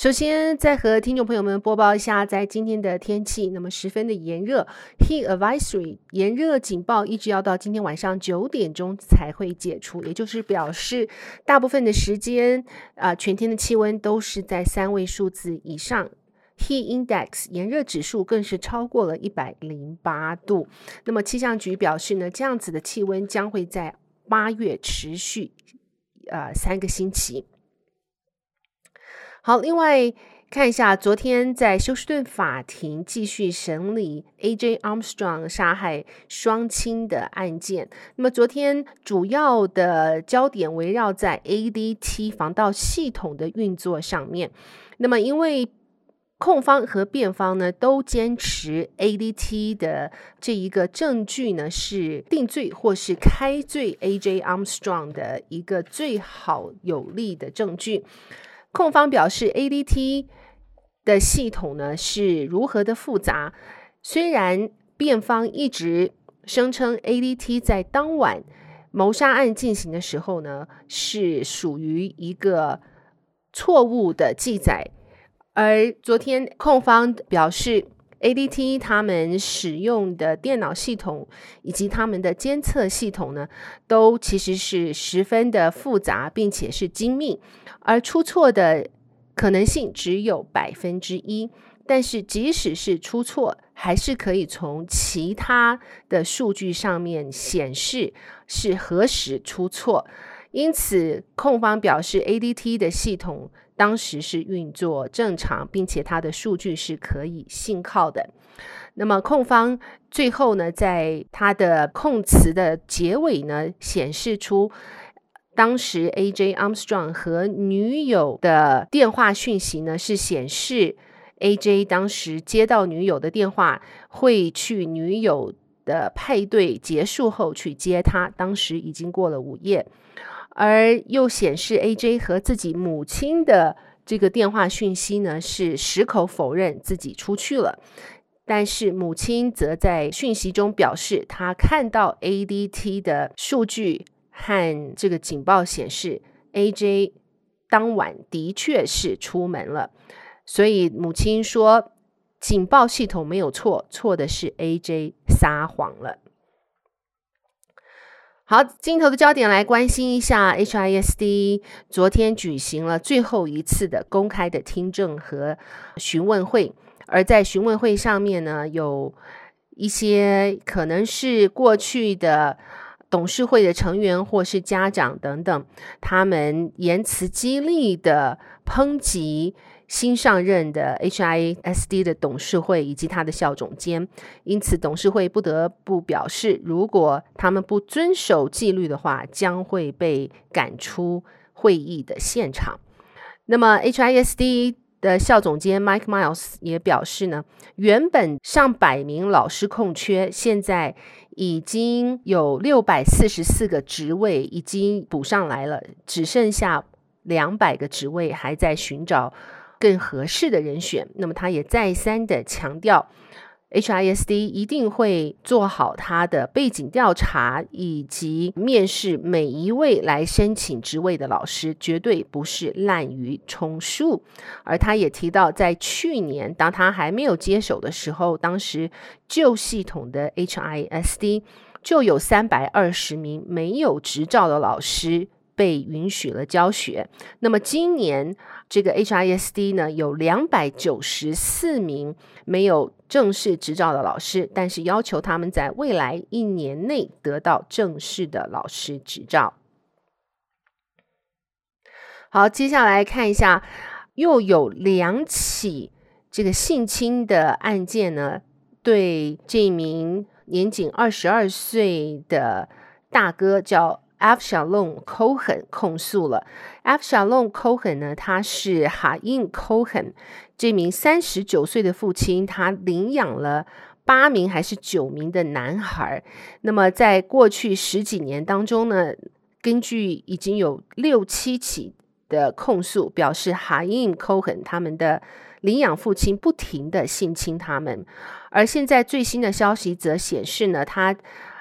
首先，再和听众朋友们播报一下，在今天的天气，那么十分的炎热，Heat Advisory 炎热警报一直要到今天晚上九点钟才会解除，也就是表示大部分的时间啊、全天的气温都是在三位数字以上。Heat Index 炎热指数更是超过了一百零八度。那么气象局表示呢，这样子的气温将会在八月持续呃三个星期。好，另外看一下，昨天在休斯顿法庭继续审理 A.J. Armstrong 杀害双亲的案件。那么昨天主要的焦点围绕在 A.D.T. 防盗系统的运作上面。那么因为控方和辩方呢都坚持 ADT 的这一个证据呢是定罪或是开罪 AJ Armstrong 的一个最好有力的证据。控方表示 ADT 的系统呢是如何的复杂，虽然辩方一直声称 ADT 在当晚谋杀案进行的时候呢是属于一个错误的记载。而昨天控方表示，ADT 他们使用的电脑系统以及他们的监测系统呢，都其实是十分的复杂，并且是精密，而出错的可能性只有百分之一。但是即使是出错，还是可以从其他的数据上面显示是何时出错。因此，控方表示，ADT 的系统当时是运作正常，并且它的数据是可以信靠的。那么，控方最后呢，在他的控词的结尾呢，显示出当时 AJ Armstrong 和女友的电话讯息呢，是显示 AJ 当时接到女友的电话，会去女友的派对结束后去接她。当时已经过了午夜。而又显示 AJ 和自己母亲的这个电话讯息呢，是矢口否认自己出去了，但是母亲则在讯息中表示，她看到 ADT 的数据和这个警报显示 AJ 当晚的确是出门了，所以母亲说警报系统没有错，错的是 AJ 撒谎了。好，镜头的焦点来关心一下，HISD 昨天举行了最后一次的公开的听证和询问会，而在询问会上面呢，有一些可能是过去的董事会的成员或是家长等等，他们言辞激励的抨击。新上任的 HISD 的董事会以及他的校总监，因此董事会不得不表示，如果他们不遵守纪律的话，将会被赶出会议的现场。那么 HISD 的校总监 Mike Miles 也表示呢，原本上百名老师空缺，现在已经有六百四十四个职位已经补上来了，只剩下两百个职位还在寻找。更合适的人选，那么他也再三的强调，HISD 一定会做好他的背景调查，以及面试每一位来申请职位的老师，绝对不是滥竽充数。而他也提到，在去年当他还没有接手的时候，当时旧系统的 HISD 就有三百二十名没有执照的老师。被允许了教学。那么今年这个 HISD 呢，有两百九十四名没有正式执照的老师，但是要求他们在未来一年内得到正式的老师执照。好，接下来看一下，又有两起这个性侵的案件呢，对这名年仅二十二岁的大哥叫。Avshalom Cohen 控诉了。Avshalom Cohen 呢，他是 Haim Cohen 这名三十九岁的父亲，他领养了八名还是九名的男孩。那么在过去十几年当中呢，根据已经有六七起的控诉，表示 Haim Cohen 他们的领养父亲不停地性侵他们。而现在最新的消息则显示呢，他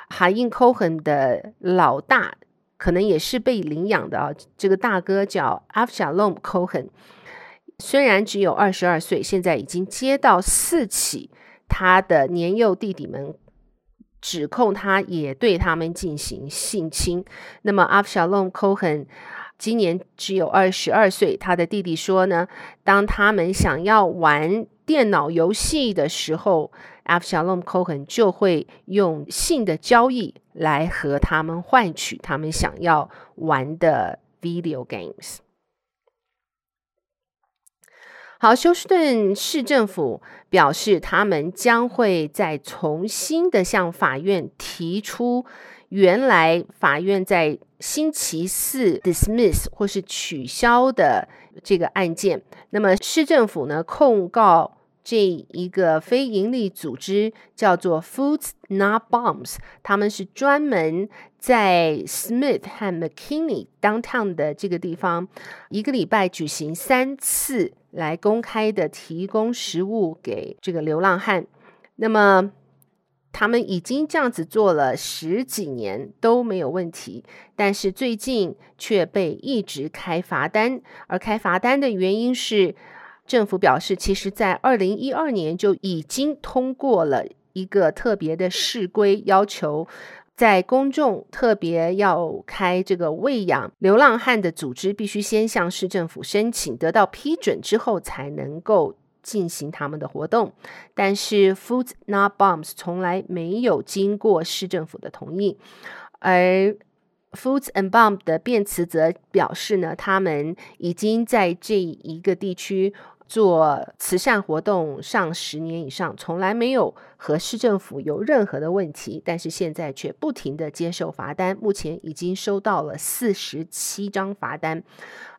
Haim Cohen 的老大。可能也是被领养的啊，这个大哥叫 Avshalom Cohen，虽然只有二十二岁，现在已经接到四起他的年幼弟弟们指控他也对他们进行性侵。那么 Avshalom Cohen 今年只有二十二岁，他的弟弟说呢，当他们想要玩电脑游戏的时候，Avshalom Cohen 就会用性的交易。来和他们换取他们想要玩的 video games。好，休斯顿市政府表示，他们将会再重新的向法院提出原来法院在星期四 dismiss 或是取消的这个案件。那么市政府呢，控告。这一个非营利组织叫做 Foods Not Bombs，他们是专门在 Smith 和 McKinney Downtown 的这个地方，一个礼拜举行三次来公开的提供食物给这个流浪汉。那么他们已经这样子做了十几年都没有问题，但是最近却被一直开罚单，而开罚单的原因是。政府表示，其实，在二零一二年就已经通过了一个特别的市规，要求在公众特别要开这个喂养流浪汉的组织，必须先向市政府申请，得到批准之后才能够进行他们的活动。但是，Foods Not Bombs 从来没有经过市政府的同意，而 Foods and Bombs 的辩词则表示呢，他们已经在这一个地区。做慈善活动上十年以上，从来没有和市政府有任何的问题，但是现在却不停地接受罚单，目前已经收到了四十七张罚单，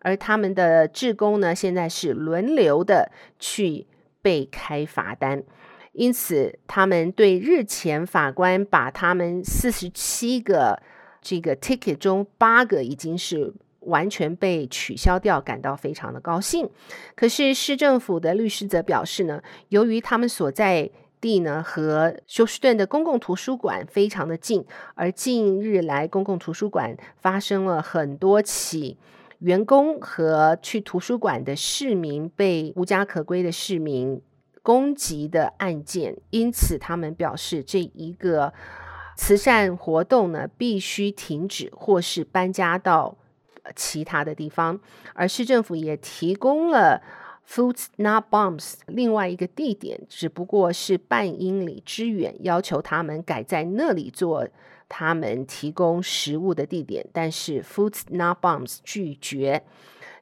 而他们的志工呢，现在是轮流的去被开罚单，因此他们对日前法官把他们四十七个这个 ticket 中八个已经是。完全被取消掉，感到非常的高兴。可是市政府的律师则表示呢，由于他们所在地呢和休斯顿的公共图书馆非常的近，而近日来公共图书馆发生了很多起员工和去图书馆的市民被无家可归的市民攻击的案件，因此他们表示这一个慈善活动呢必须停止，或是搬家到。其他的地方，而市政府也提供了 Foods Not Bombs 另外一个地点，只不过是半英里之远，要求他们改在那里做他们提供食物的地点，但是 Foods Not Bombs 拒绝，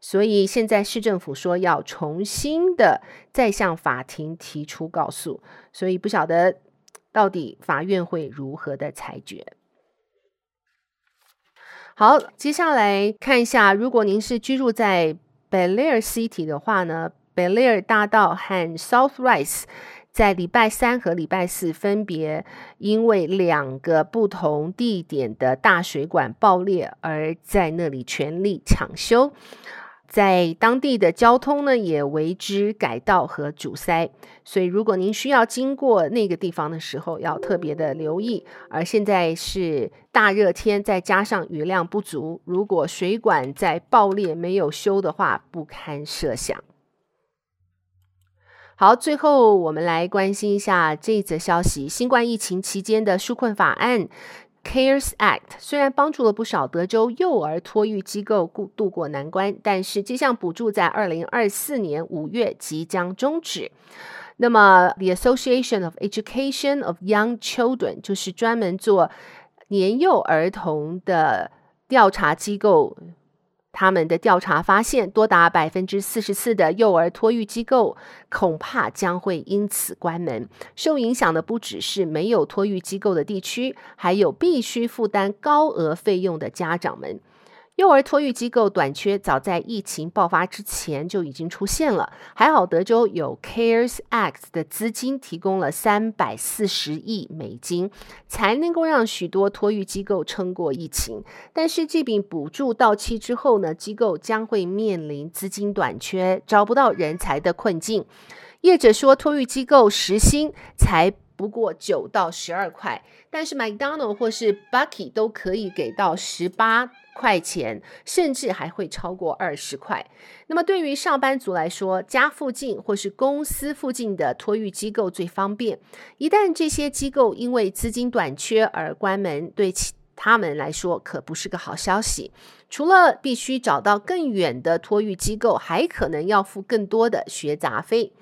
所以现在市政府说要重新的再向法庭提出告诉，所以不晓得到底法院会如何的裁决。好，接下来看一下，如果您是居住在 Bel Air City 的话呢，Bel Air 大道和 South Rise 在礼拜三和礼拜四分别因为两个不同地点的大水管爆裂而在那里全力抢修。在当地的交通呢，也为之改道和阻塞，所以如果您需要经过那个地方的时候，要特别的留意。而现在是大热天，再加上雨量不足，如果水管在爆裂没有修的话，不堪设想。好，最后我们来关心一下这则消息：新冠疫情期间的纾困法案。CARES Act 虽然帮助了不少德州幼儿托育机构度度过难关，但是这项补助在二零二四年五月即将终止。那么，The Association of Education of Young Children 就是专门做年幼儿童的调查机构，他们的调查发现，多达百分之四十四的幼儿托育机构恐怕将会因此关门。受影响的不只是没有托育机构的地区，还有必须负担高额费用的家长们。幼儿托育机构短缺，早在疫情爆发之前就已经出现了。还好德州有 CARES Act 的资金提供了三百四十亿美金，才能够让许多托育机构撑过疫情。但是这笔补助到期之后呢，机构将会面临资金短缺、找不到人才的困境。业者说，托育机构时薪才不过九到十二块，但是 McDonald 或是 Bucky 都可以给到十八块钱，甚至还会超过二十块。那么对于上班族来说，家附近或是公司附近的托育机构最方便。一旦这些机构因为资金短缺而关门，对其他们来说可不是个好消息。除了必须找到更远的托育机构，还可能要付更多的学杂费。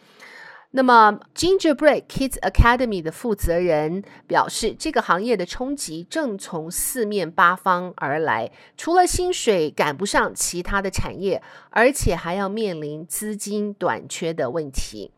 那么，Gingerbread Kids Academy 的负责人表示，这个行业的冲击正从四面八方而来。除了薪水赶不上其他的产业，而且还要面临资金短缺的问题。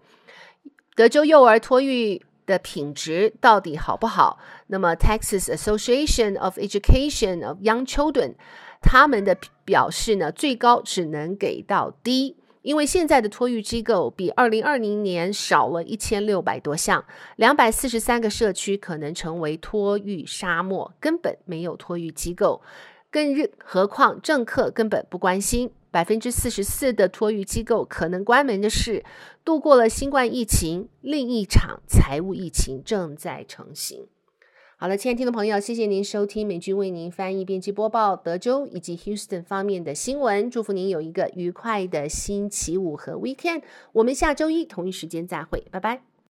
德州幼儿托育的品质到底好不好？那么，Texas Association of Education of Young Children 他们的表示呢，最高只能给到 D。因为现在的托育机构比二零二零年少了一千六百多项，两百四十三个社区可能成为托育沙漠，根本没有托育机构。更何况政客根本不关心，百分之四十四的托育机构可能关门的是，度过了新冠疫情，另一场财务疫情正在成型。好了，亲爱的听众朋友，谢谢您收听美君为您翻译、编辑、播报德州以及 Houston 方面的新闻。祝福您有一个愉快的星期五和 Weekend。我们下周一同一时间再会，拜拜。